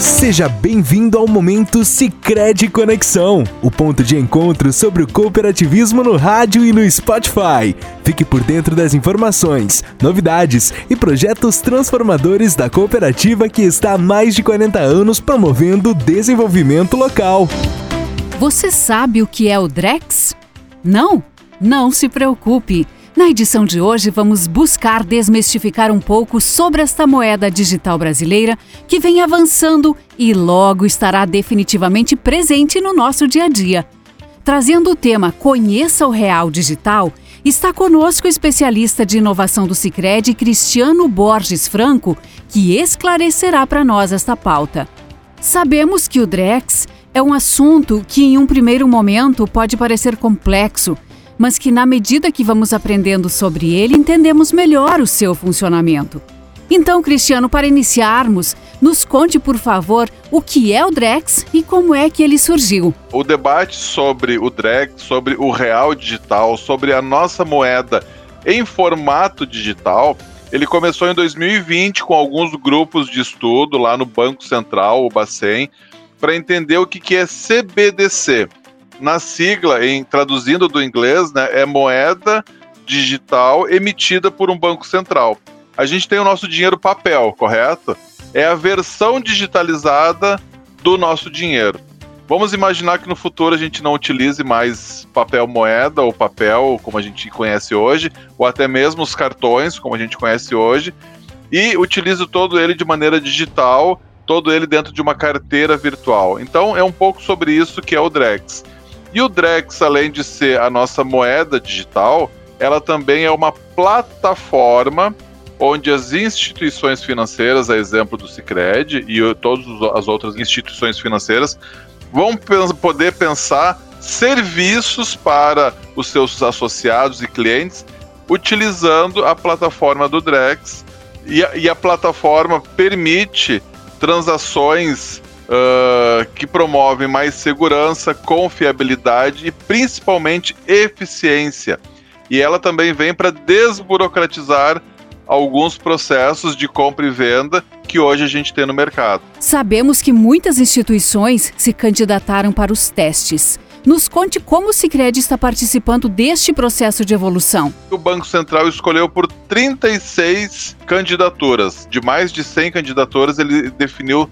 Seja bem-vindo ao momento Sicredi Conexão, o ponto de encontro sobre o cooperativismo no rádio e no Spotify. Fique por dentro das informações, novidades e projetos transformadores da cooperativa que está há mais de 40 anos promovendo o desenvolvimento local. Você sabe o que é o Drex? Não? Não se preocupe. Na edição de hoje, vamos buscar desmistificar um pouco sobre esta moeda digital brasileira que vem avançando e logo estará definitivamente presente no nosso dia a dia. Trazendo o tema Conheça o Real Digital, está conosco o especialista de inovação do Cicred, Cristiano Borges Franco, que esclarecerá para nós esta pauta. Sabemos que o Drex é um assunto que, em um primeiro momento, pode parecer complexo mas que, na medida que vamos aprendendo sobre ele, entendemos melhor o seu funcionamento. Então, Cristiano, para iniciarmos, nos conte, por favor, o que é o Drex e como é que ele surgiu. O debate sobre o Drex, sobre o real digital, sobre a nossa moeda em formato digital, ele começou em 2020 com alguns grupos de estudo lá no Banco Central, o Bacen, para entender o que é CBDC, na sigla, em traduzindo do inglês, né, é moeda digital emitida por um banco central. A gente tem o nosso dinheiro papel, correto? É a versão digitalizada do nosso dinheiro. Vamos imaginar que no futuro a gente não utilize mais papel moeda ou papel como a gente conhece hoje, ou até mesmo os cartões como a gente conhece hoje, e utilize todo ele de maneira digital, todo ele dentro de uma carteira virtual. Então é um pouco sobre isso que é o Drex. E o Drex, além de ser a nossa moeda digital, ela também é uma plataforma onde as instituições financeiras, a exemplo do Cicred e todas as outras instituições financeiras, vão poder pensar serviços para os seus associados e clientes utilizando a plataforma do Drex. E a, e a plataforma permite transações uh, que promovem mais segurança, confiabilidade e principalmente eficiência. E ela também vem para desburocratizar alguns processos de compra e venda que hoje a gente tem no mercado. Sabemos que muitas instituições se candidataram para os testes. Nos conte como o Sicredi está participando deste processo de evolução. O Banco Central escolheu por 36 candidaturas. De mais de 100 candidaturas, ele definiu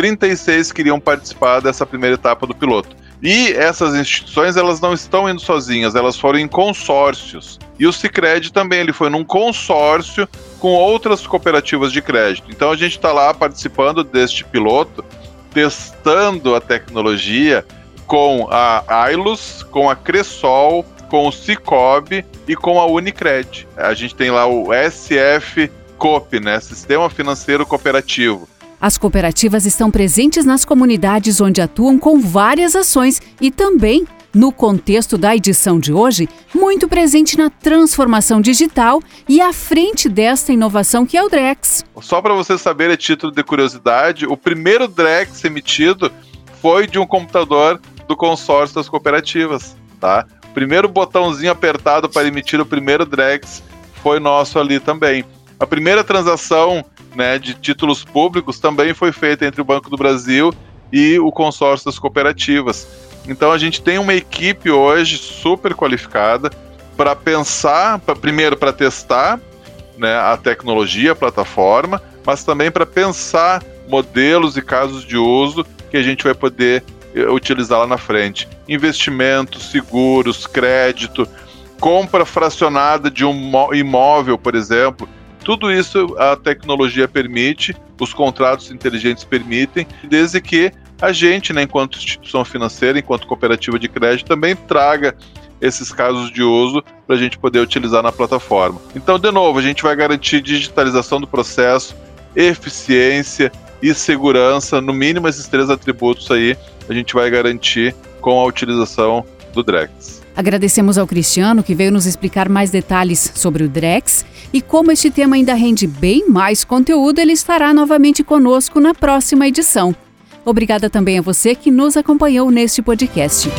36 queriam participar dessa primeira etapa do piloto. E essas instituições elas não estão indo sozinhas, elas foram em consórcios. E o Sicredi também ele foi num consórcio com outras cooperativas de crédito. Então a gente está lá participando deste piloto, testando a tecnologia com a Ailus, com a Cressol, com o Cicobi e com a Unicred. A gente tem lá o SF COP, né, Sistema Financeiro Cooperativo. As cooperativas estão presentes nas comunidades onde atuam com várias ações e também, no contexto da edição de hoje, muito presente na transformação digital e à frente desta inovação que é o Drex. Só para você saber, a título de curiosidade, o primeiro Drex emitido foi de um computador do consórcio das cooperativas, tá? O primeiro botãozinho apertado para emitir o primeiro Drex foi nosso ali também. A primeira transação né, de títulos públicos também foi feita entre o Banco do Brasil e o consórcio das cooperativas. Então a gente tem uma equipe hoje super qualificada para pensar, pra, primeiro para testar né, a tecnologia, a plataforma, mas também para pensar modelos e casos de uso que a gente vai poder eh, utilizar lá na frente. Investimentos, seguros, crédito, compra fracionada de um imóvel, por exemplo, tudo isso a tecnologia permite, os contratos inteligentes permitem, desde que a gente, né, enquanto instituição financeira, enquanto cooperativa de crédito, também traga esses casos de uso para a gente poder utilizar na plataforma. Então, de novo, a gente vai garantir digitalização do processo, eficiência e segurança, no mínimo esses três atributos aí, a gente vai garantir com a utilização do Drex. Agradecemos ao Cristiano que veio nos explicar mais detalhes sobre o Drex e como este tema ainda rende bem mais conteúdo, ele estará novamente conosco na próxima edição. Obrigada também a você que nos acompanhou neste podcast.